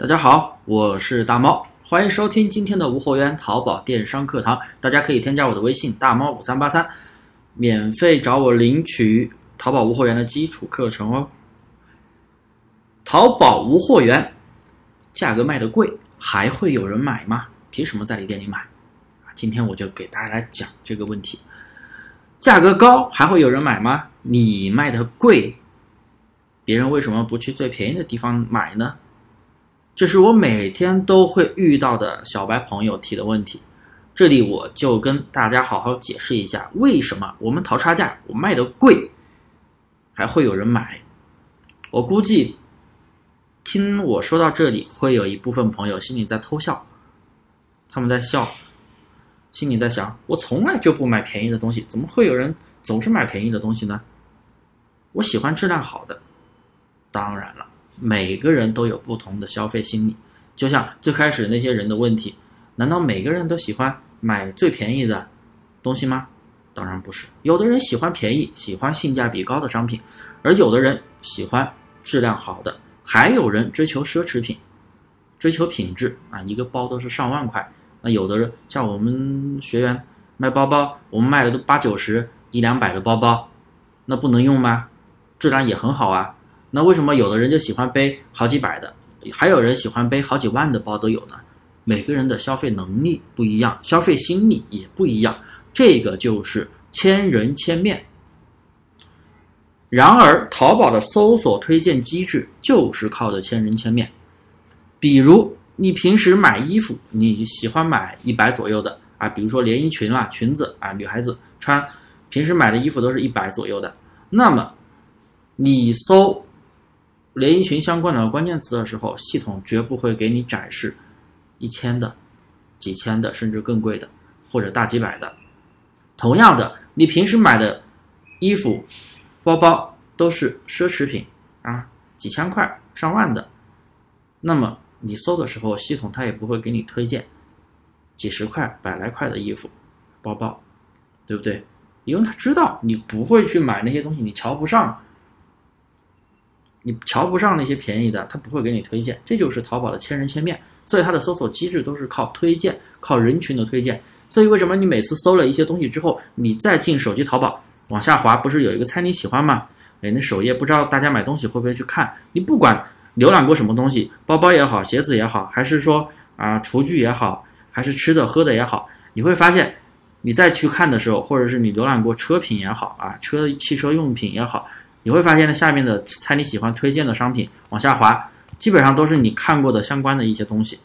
大家好，我是大猫，欢迎收听今天的无货源淘宝电商课堂。大家可以添加我的微信大猫五三八三，免费找我领取淘宝无货源的基础课程哦。淘宝无货源，价格卖的贵，还会有人买吗？凭什么在你店里买？今天我就给大家来讲这个问题。价格高还会有人买吗？你卖的贵，别人为什么不去最便宜的地方买呢？这是我每天都会遇到的小白朋友提的问题，这里我就跟大家好好解释一下，为什么我们淘差价，我卖的贵，还会有人买？我估计，听我说到这里，会有一部分朋友心里在偷笑，他们在笑，心里在想，我从来就不买便宜的东西，怎么会有人总是买便宜的东西呢？我喜欢质量好的，当然了。每个人都有不同的消费心理，就像最开始那些人的问题，难道每个人都喜欢买最便宜的东西吗？当然不是，有的人喜欢便宜，喜欢性价比高的商品，而有的人喜欢质量好的，还有人追求奢侈品，追求品质啊，一个包都是上万块，那有的人像我们学员卖包包，我们卖的都八九十、一两百的包包，那不能用吗？质量也很好啊。那为什么有的人就喜欢背好几百的，还有人喜欢背好几万的包都有呢？每个人的消费能力不一样，消费心理也不一样，这个就是千人千面。然而，淘宝的搜索推荐机制就是靠的千人千面。比如，你平时买衣服，你喜欢买一百左右的啊，比如说连衣裙啦、裙子啊，女孩子穿，平时买的衣服都是一百左右的，那么你搜。连衣裙相关的关键词的时候，系统绝不会给你展示一千的、几千的，甚至更贵的，或者大几百的。同样的，你平时买的衣服、包包都是奢侈品啊，几千块、上万的，那么你搜的时候，系统它也不会给你推荐几十块、百来块的衣服、包包，对不对？因为他知道你不会去买那些东西，你瞧不上。你瞧不上那些便宜的，他不会给你推荐，这就是淘宝的千人千面，所以它的搜索机制都是靠推荐，靠人群的推荐。所以为什么你每次搜了一些东西之后，你再进手机淘宝往下滑，不是有一个猜你喜欢吗？哎，那首页不知道大家买东西会不会去看？你不管浏览过什么东西，包包也好，鞋子也好，还是说啊厨具也好，还是吃的喝的也好，你会发现，你再去看的时候，或者是你浏览过车品也好啊，车汽车用品也好。你会发现呢，下面的猜你喜欢推荐的商品往下滑，基本上都是你看过的相关的一些东西。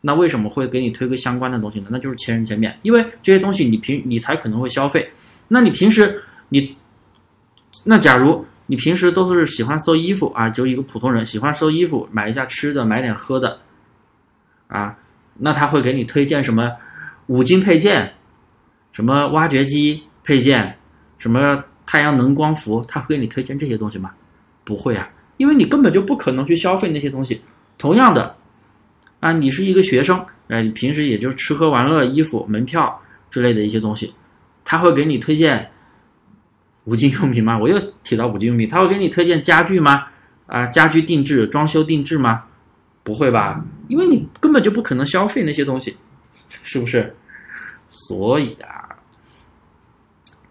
那为什么会给你推个相关的东西呢？那就是千人千面，因为这些东西你平你才可能会消费。那你平时你，那假如你平时都是喜欢搜衣服啊，就一个普通人喜欢搜衣服，买一下吃的，买点喝的，啊，那他会给你推荐什么五金配件，什么挖掘机配件，什么？太阳能光伏，他会给你推荐这些东西吗？不会啊，因为你根本就不可能去消费那些东西。同样的，啊，你是一个学生，哎，你平时也就吃喝玩乐、衣服、门票之类的一些东西，他会给你推荐五金用品吗？我又提到五金用品，他会给你推荐家具吗？啊，家居定制、装修定制吗？不会吧，因为你根本就不可能消费那些东西，是不是？所以啊。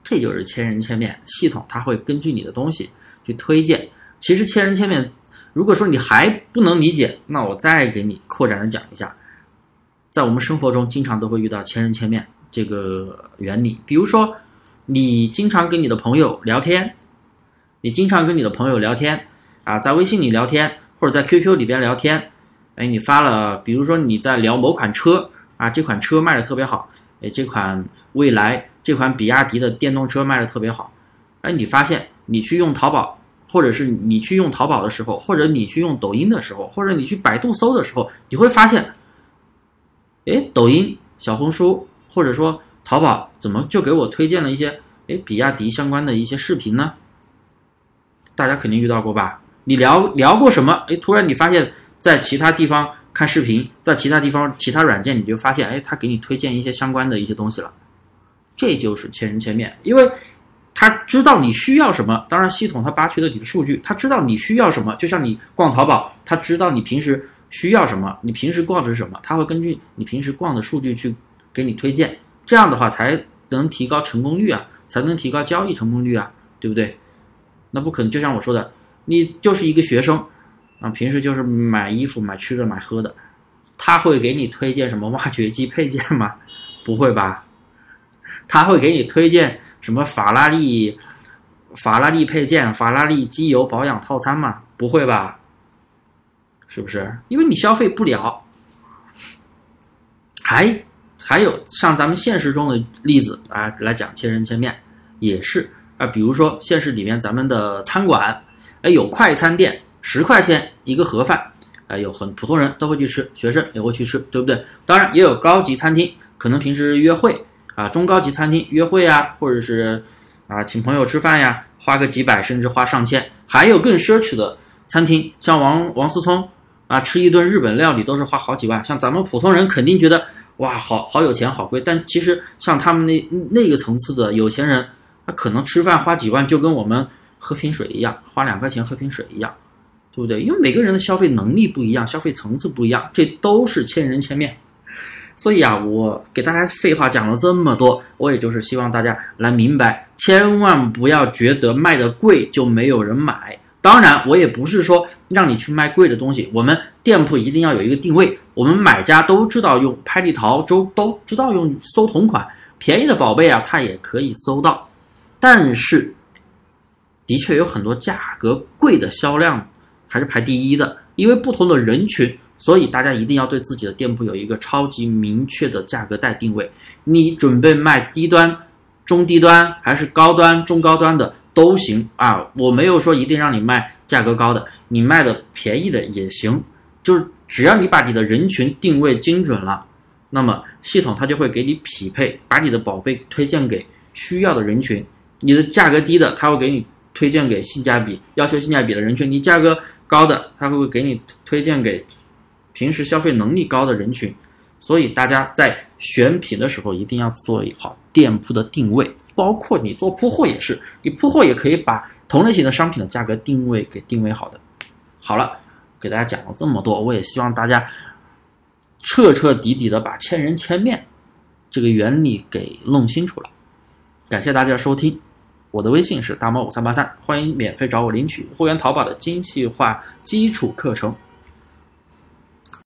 这就是千人千面系统，它会根据你的东西去推荐。其实千人千面，如果说你还不能理解，那我再给你扩展的讲一下。在我们生活中，经常都会遇到千人千面这个原理。比如说，你经常跟你的朋友聊天，你经常跟你的朋友聊天啊，在微信里聊天或者在 QQ 里边聊天，哎，你发了，比如说你在聊某款车啊，这款车卖的特别好，哎，这款未来。这款比亚迪的电动车卖的特别好，哎，你发现你去用淘宝，或者是你去用淘宝的时候，或者你去用抖音的时候，或者你去百度搜的时候，你会发现，哎，抖音、小红书或者说淘宝怎么就给我推荐了一些哎比亚迪相关的一些视频呢？大家肯定遇到过吧？你聊聊过什么？哎，突然你发现，在其他地方看视频，在其他地方其他软件，你就发现，哎，他给你推荐一些相关的一些东西了。这就是千人千面，因为他知道你需要什么，当然系统它扒取了你的数据，他知道你需要什么，就像你逛淘宝，他知道你平时需要什么，你平时逛的是什么，他会根据你平时逛的数据去给你推荐，这样的话才能提高成功率啊，才能提高交易成功率啊，对不对？那不可能，就像我说的，你就是一个学生啊，平时就是买衣服、买吃的、买喝的，他会给你推荐什么挖掘机配件吗？不会吧？他会给你推荐。什么法拉利、法拉利配件、法拉利机油保养套餐嘛？不会吧？是不是？因为你消费不了。还还有像咱们现实中的例子啊，来讲千人千面也是啊。比如说现实里面咱们的餐馆，哎，有快餐店，十块钱一个盒饭，哎，有很普通人都会去吃，学生也会去吃，对不对？当然也有高级餐厅，可能平时约会。啊，中高级餐厅约会呀，或者是啊请朋友吃饭呀，花个几百甚至花上千，还有更奢侈的餐厅，像王王思聪啊吃一顿日本料理都是花好几万，像咱们普通人肯定觉得哇好好有钱好贵，但其实像他们那那个层次的有钱人，他可能吃饭花几万就跟我们喝瓶水一样，花两块钱喝瓶水一样，对不对？因为每个人的消费能力不一样，消费层次不一样，这都是千人千面。所以啊，我给大家废话讲了这么多，我也就是希望大家来明白，千万不要觉得卖的贵就没有人买。当然，我也不是说让你去卖贵的东西，我们店铺一定要有一个定位，我们买家都知道用拍立淘，都都知道用搜同款，便宜的宝贝啊，它也可以搜到。但是，的确有很多价格贵的销量还是排第一的，因为不同的人群。所以大家一定要对自己的店铺有一个超级明确的价格带定位。你准备卖低端、中低端还是高端、中高端的都行啊！我没有说一定让你卖价格高的，你卖的便宜的也行。就是只要你把你的人群定位精准了，那么系统它就会给你匹配，把你的宝贝推荐给需要的人群。你的价格低的，它会给你推荐给性价比、要求性价比的人群；你价格高的，它会给你推荐给。平时消费能力高的人群，所以大家在选品的时候一定要做好店铺的定位，包括你做铺货也是，你铺货也可以把同类型的商品的价格定位给定位好的。好了，给大家讲了这么多，我也希望大家彻彻底底的把千人千面这个原理给弄清楚了。感谢大家收听，我的微信是大猫五三八三，欢迎免费找我领取会员淘宝的精细化基础课程。